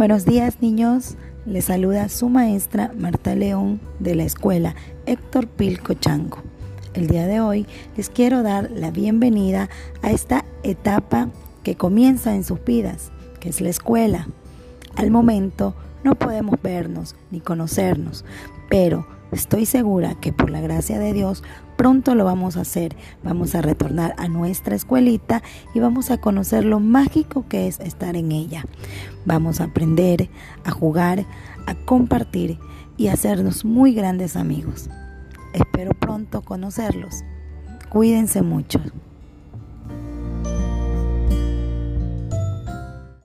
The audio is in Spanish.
Buenos días niños, les saluda su maestra Marta León de la escuela Héctor Pilco Chango. El día de hoy les quiero dar la bienvenida a esta etapa que comienza en sus vidas, que es la escuela. Al momento no podemos vernos ni conocernos, pero Estoy segura que por la gracia de Dios pronto lo vamos a hacer. Vamos a retornar a nuestra escuelita y vamos a conocer lo mágico que es estar en ella. Vamos a aprender, a jugar, a compartir y a hacernos muy grandes amigos. Espero pronto conocerlos. Cuídense mucho.